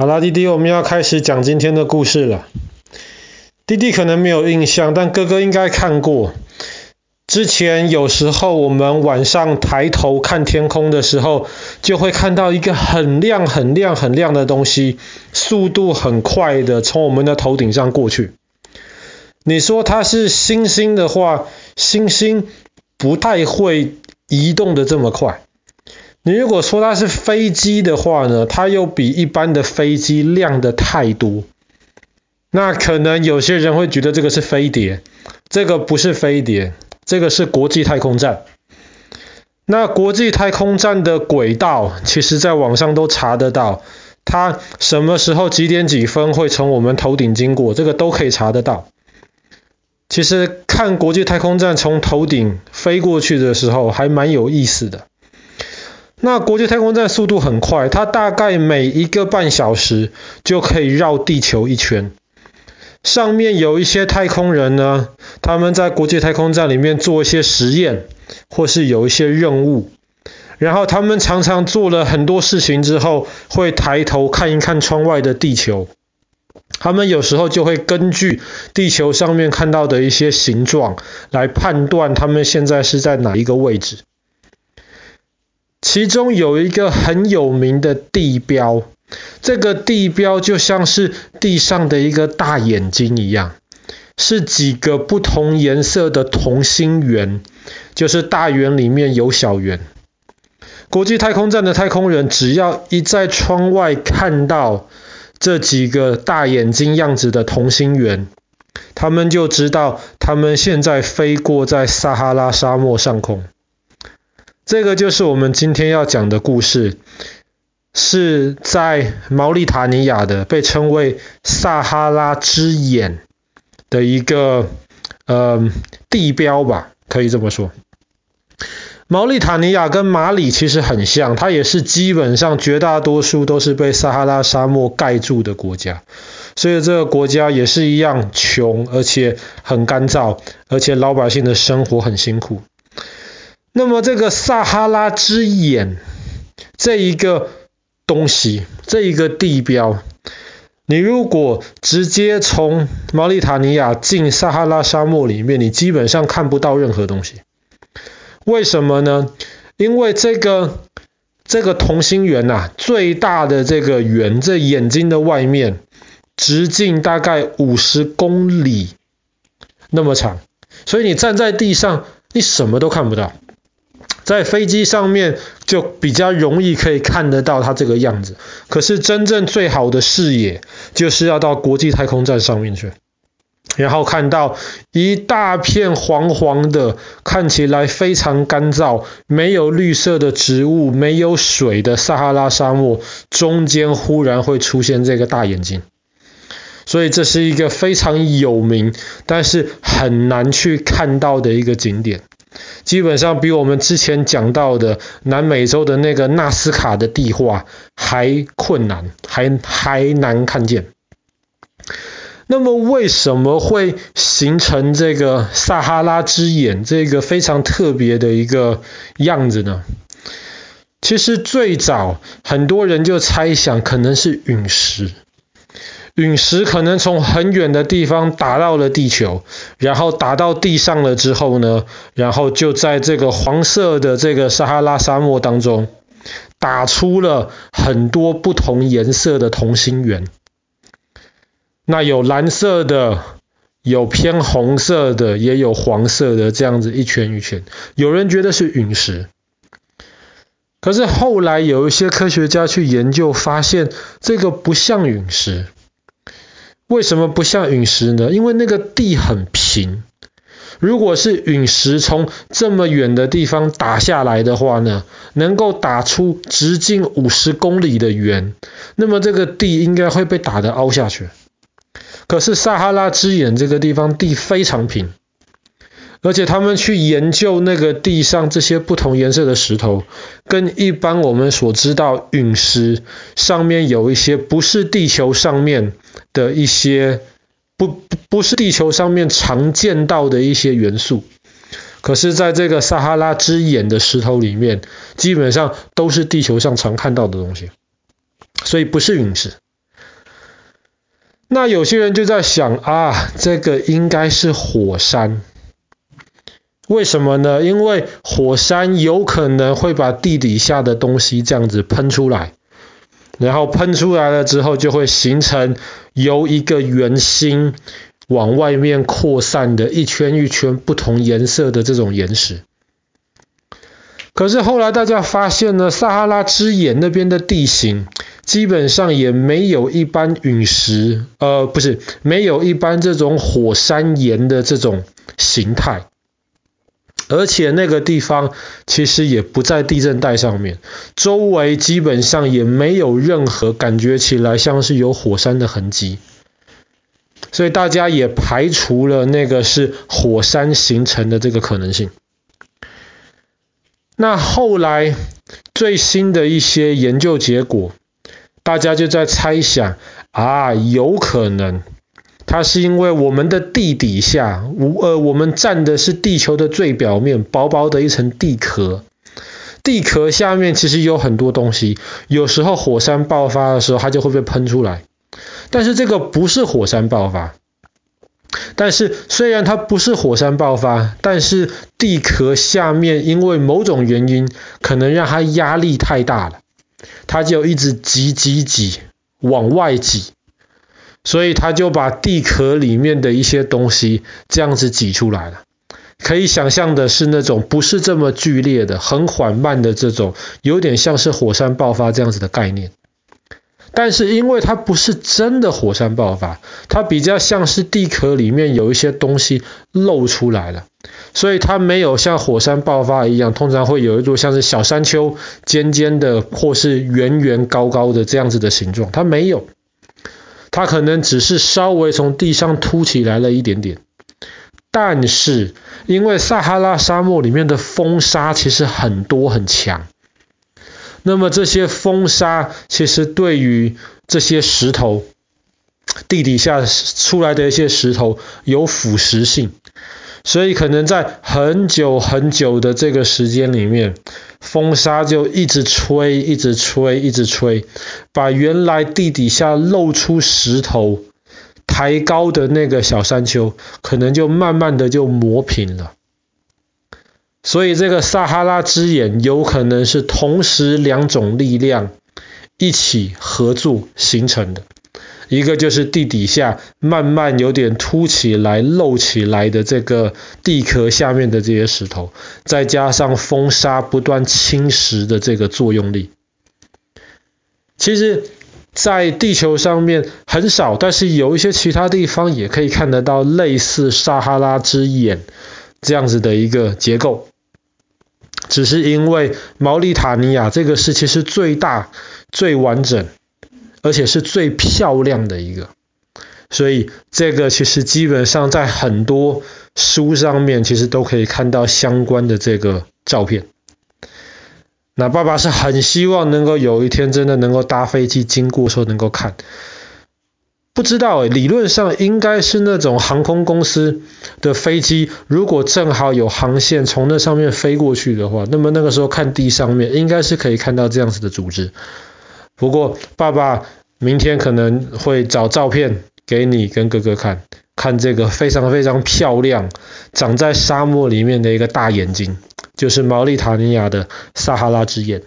好啦，弟弟，我们要开始讲今天的故事了。弟弟可能没有印象，但哥哥应该看过。之前有时候我们晚上抬头看天空的时候，就会看到一个很亮、很亮、很亮的东西，速度很快的从我们的头顶上过去。你说它是星星的话，星星不太会移动的这么快。你如果说它是飞机的话呢，它又比一般的飞机亮得太多。那可能有些人会觉得这个是飞碟，这个不是飞碟，这个是国际太空站。那国际太空站的轨道，其实在网上都查得到，它什么时候几点几分会从我们头顶经过，这个都可以查得到。其实看国际太空站从头顶飞过去的时候，还蛮有意思的。那国际太空站速度很快，它大概每一个半小时就可以绕地球一圈。上面有一些太空人呢，他们在国际太空站里面做一些实验，或是有一些任务。然后他们常常做了很多事情之后，会抬头看一看窗外的地球。他们有时候就会根据地球上面看到的一些形状，来判断他们现在是在哪一个位置。其中有一个很有名的地标，这个地标就像是地上的一个大眼睛一样，是几个不同颜色的同心圆，就是大圆里面有小圆。国际太空站的太空人只要一在窗外看到这几个大眼睛样子的同心圆，他们就知道他们现在飞过在撒哈拉沙漠上空。这个就是我们今天要讲的故事，是在毛里塔尼亚的，被称为撒哈拉之眼的一个呃地标吧，可以这么说。毛里塔尼亚跟马里其实很像，它也是基本上绝大多数都是被撒哈拉沙漠盖住的国家，所以这个国家也是一样穷，而且很干燥，而且老百姓的生活很辛苦。那么这个撒哈拉之眼这一个东西，这一个地标，你如果直接从毛里塔尼亚进撒哈拉沙漠里面，你基本上看不到任何东西。为什么呢？因为这个这个同心圆呐、最大的这个圆，这眼睛的外面直径大概五十公里那么长，所以你站在地上，你什么都看不到。在飞机上面就比较容易可以看得到它这个样子，可是真正最好的视野就是要到国际太空站上面去，然后看到一大片黄黄的，看起来非常干燥，没有绿色的植物，没有水的撒哈拉沙漠，中间忽然会出现这个大眼睛，所以这是一个非常有名，但是很难去看到的一个景点。基本上比我们之前讲到的南美洲的那个纳斯卡的地画还困难，还还难看见。那么为什么会形成这个撒哈拉之眼这个非常特别的一个样子呢？其实最早很多人就猜想可能是陨石。陨石可能从很远的地方打到了地球，然后打到地上了之后呢，然后就在这个黄色的这个撒哈拉沙漠当中，打出了很多不同颜色的同心圆。那有蓝色的，有偏红色的，也有黄色的，这样子一圈一圈。有人觉得是陨石，可是后来有一些科学家去研究，发现这个不像陨石。为什么不像陨石呢？因为那个地很平。如果是陨石从这么远的地方打下来的话呢，能够打出直径五十公里的圆，那么这个地应该会被打得凹下去。可是撒哈拉之眼这个地方地非常平。而且他们去研究那个地上这些不同颜色的石头，跟一般我们所知道陨石上面有一些不是地球上面的一些不不是地球上面常见到的一些元素，可是在这个撒哈拉之眼的石头里面，基本上都是地球上常看到的东西，所以不是陨石。那有些人就在想啊，这个应该是火山。为什么呢？因为火山有可能会把地底下的东西这样子喷出来，然后喷出来了之后，就会形成由一个圆心往外面扩散的一圈一圈不同颜色的这种岩石。可是后来大家发现呢，撒哈拉之眼那边的地形基本上也没有一般陨石，呃，不是，没有一般这种火山岩的这种形态。而且那个地方其实也不在地震带上面，周围基本上也没有任何感觉起来像是有火山的痕迹，所以大家也排除了那个是火山形成的这个可能性。那后来最新的一些研究结果，大家就在猜想啊，有可能。它是因为我们的地底下，呃，我们站的是地球的最表面，薄薄的一层地壳。地壳下面其实有很多东西，有时候火山爆发的时候，它就会被喷出来。但是这个不是火山爆发。但是虽然它不是火山爆发，但是地壳下面因为某种原因，可能让它压力太大了，它就一直挤挤挤往外挤。所以他就把地壳里面的一些东西这样子挤出来了。可以想象的是那种不是这么剧烈的、很缓慢的这种，有点像是火山爆发这样子的概念。但是因为它不是真的火山爆发，它比较像是地壳里面有一些东西露出来了，所以它没有像火山爆发一样，通常会有一座像是小山丘、尖尖的或是圆圆高高的这样子的形状，它没有。它可能只是稍微从地上凸起来了一点点，但是因为撒哈拉沙漠里面的风沙其实很多很强，那么这些风沙其实对于这些石头，地底下出来的一些石头有腐蚀性。所以可能在很久很久的这个时间里面，风沙就一直吹，一直吹，一直吹，把原来地底下露出石头抬高的那个小山丘，可能就慢慢的就磨平了。所以这个撒哈拉之眼有可能是同时两种力量一起合作形成的。一个就是地底下慢慢有点凸起来、露起来的这个地壳下面的这些石头，再加上风沙不断侵蚀的这个作用力。其实，在地球上面很少，但是有一些其他地方也可以看得到类似撒哈拉之眼这样子的一个结构。只是因为毛里塔尼亚这个是其实最大、最完整。而且是最漂亮的一个，所以这个其实基本上在很多书上面其实都可以看到相关的这个照片。那爸爸是很希望能够有一天真的能够搭飞机经过的时候能够看，不知道，理论上应该是那种航空公司的飞机，如果正好有航线从那上面飞过去的话，那么那个时候看地上面应该是可以看到这样子的组织。不过，爸爸明天可能会找照片给你跟哥哥看，看这个非常非常漂亮、长在沙漠里面的一个大眼睛，就是毛利塔尼亚的撒哈拉之眼。